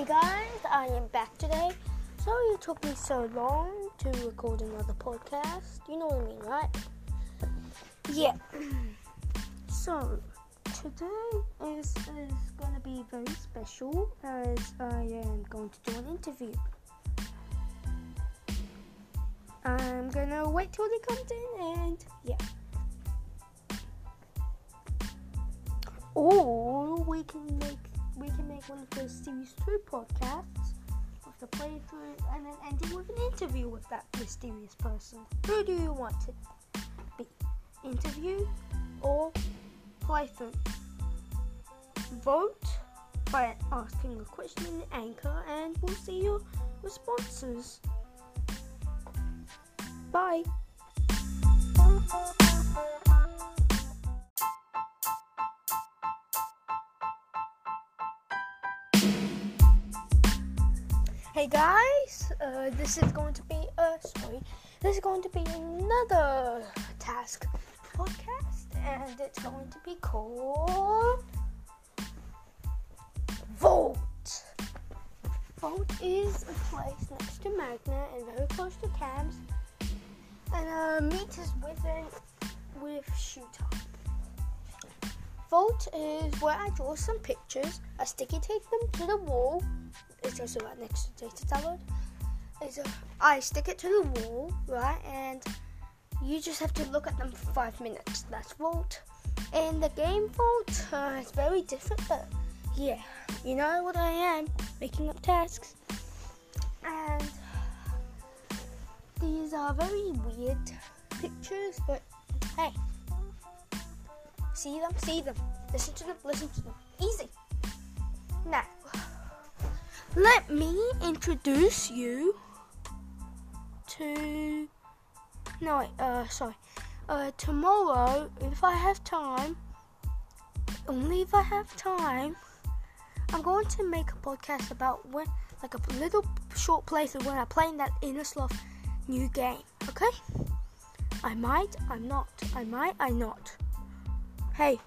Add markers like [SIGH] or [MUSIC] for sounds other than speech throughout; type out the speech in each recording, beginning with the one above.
Hey guys, I am back today. Sorry it took me so long to record another podcast. You know what I mean, right? Yeah. [CLEARS THROAT] So today is is gonna be very special as I am going to do an interview. I'm gonna wait till he comes in and yeah. Or we can make make one of those series two podcasts of the playthrough and then ending with an interview with that mysterious person. Who do you want to be? Interview or playthrough? Vote by asking a question in the Anchor and we'll see your responses. Bye. Hey guys, uh, this is going to be uh sorry, this is going to be another task podcast, and it's going to be called Vault. Vault is a place next to Magna and very close to Cams, and uh, meet within with Shooter. Vault is where I draw some pictures, I sticky tape them to the wall. It's also right next to data download. I stick it to the wall, right, and you just have to look at them for five minutes. That's Vault. And the game Vault uh, is very different, but yeah, you know what I am, making up tasks. And these are very weird pictures, but hey, see them, see them, listen to them, listen to them. Easy. Now, let me introduce you to. No, wait, uh, sorry. Uh, tomorrow, if I have time, only if I have time, I'm going to make a podcast about when, like a little short playthrough when I play in that Innersloth new game. Okay? I might, I'm not. I might, I'm not. Hey,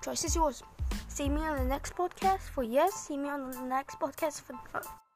choice is yours. See me on the next podcast for yes. See me on the next podcast for no.